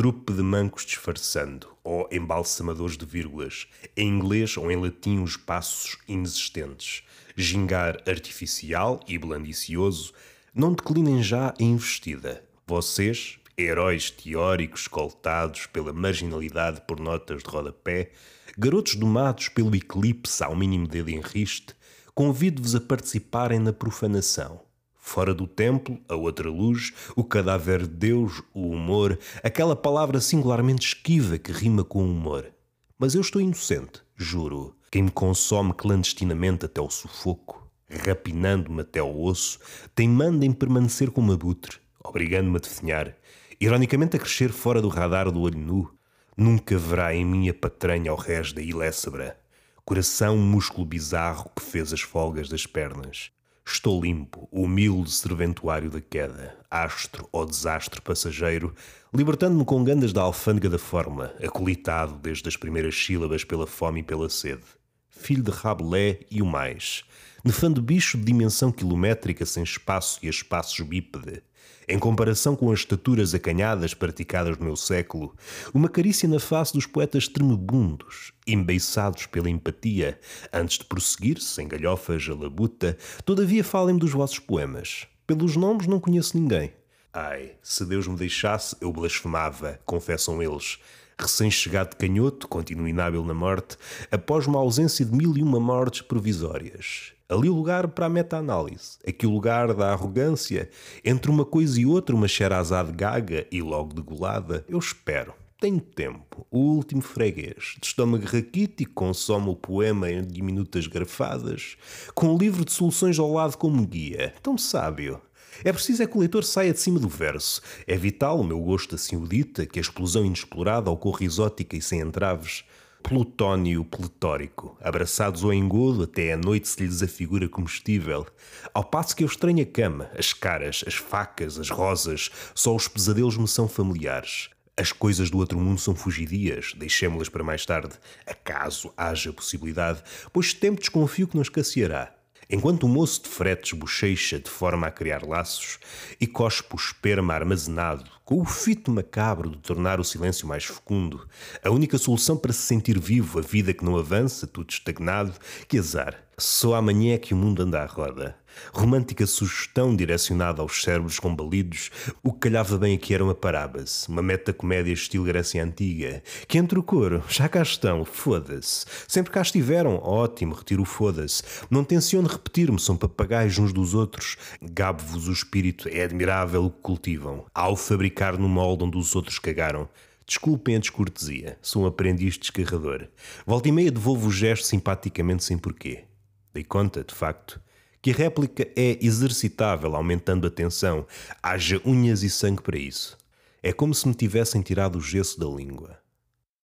trupe de mancos disfarçando, ou embalsamadores de vírgulas, em inglês ou em latim os passos inexistentes, gingar artificial e blandicioso, não declinem já a investida. Vocês, heróis teóricos escoltados pela marginalidade por notas de rodapé, garotos domados pelo eclipse ao mínimo dedo em riste, convido-vos a participarem na profanação. Fora do templo, a outra luz, o cadáver de Deus, o humor, aquela palavra singularmente esquiva que rima com humor. Mas eu estou inocente, juro. Quem me consome clandestinamente até o sufoco, rapinando-me até o osso, teimando em permanecer como abutre, obrigando-me a definhar, ironicamente a crescer fora do radar do olho nu, nunca verá em mim a patranha ao rés da ilésabra, coração músculo bizarro que fez as folgas das pernas. Estou limpo, humilde serventuário da queda, astro ou desastre passageiro, libertando-me com gandas da alfândega da forma, acolitado desde as primeiras sílabas pela fome e pela sede. Filho de Rabelais e o mais, nefando bicho de dimensão quilométrica sem espaço e a espaços bípede, em comparação com as estaturas acanhadas praticadas no meu século, uma carícia na face dos poetas tremebundos, embeiçados pela empatia, antes de prosseguir, sem galhofas, a labuta, todavia falem-me dos vossos poemas. Pelos nomes não conheço ninguém. Ai, se Deus me deixasse, eu blasfemava, confessam eles. Recém-chegado de canhoto, continuo inábil na morte, após uma ausência de mil e uma mortes provisórias. Ali o lugar para a meta-análise. Aqui o lugar da arrogância. Entre uma coisa e outra, uma xerazade gaga e logo degolada. Eu espero. Tenho tempo. O último freguês. De estômago raquítico, consome o poema em diminutas grafadas, com um livro de soluções ao lado como guia. Tão sábio. É preciso é que o leitor saia de cima do verso. É vital, o meu gosto assim o dita, que a explosão inexplorada ocorra exótica e sem entraves. Plutónio pletórico, abraçados ao engodo até à noite se lhes afigura comestível, ao passo que eu estranho a cama, as caras, as facas, as rosas, só os pesadelos me são familiares. As coisas do outro mundo são fugidias, deixemo-las para mais tarde, acaso haja possibilidade, pois tempo desconfio que não escasseará. Enquanto o moço de fretes bochecha de forma a criar laços e cospe o esperma armazenado, com o fito macabro de tornar o silêncio mais fecundo, a única solução para se sentir vivo, a vida que não avança, tudo estagnado, que azar. Só amanhã é que o mundo anda à roda. Romântica sugestão direcionada aos cérebros combalidos, o que calhava bem aqui era uma parábase, uma meta-comédia estilo Grécia Antiga, que entre o coro, já cá estão, foda-se. Sempre cá estiveram, ótimo, retiro o foda-se. Não tenciono repetir-me, são papagaios uns dos outros. Gabo-vos o espírito, é admirável o que cultivam. Ao fabricar no molde onde os outros cagaram, Desculpem a descortesia, sou um aprendiz descarrador. Volta e meia devolvo o gesto simpaticamente sem porquê. Dei conta, de facto, que a réplica é exercitável, aumentando a tensão, haja unhas e sangue para isso. É como se me tivessem tirado o gesso da língua.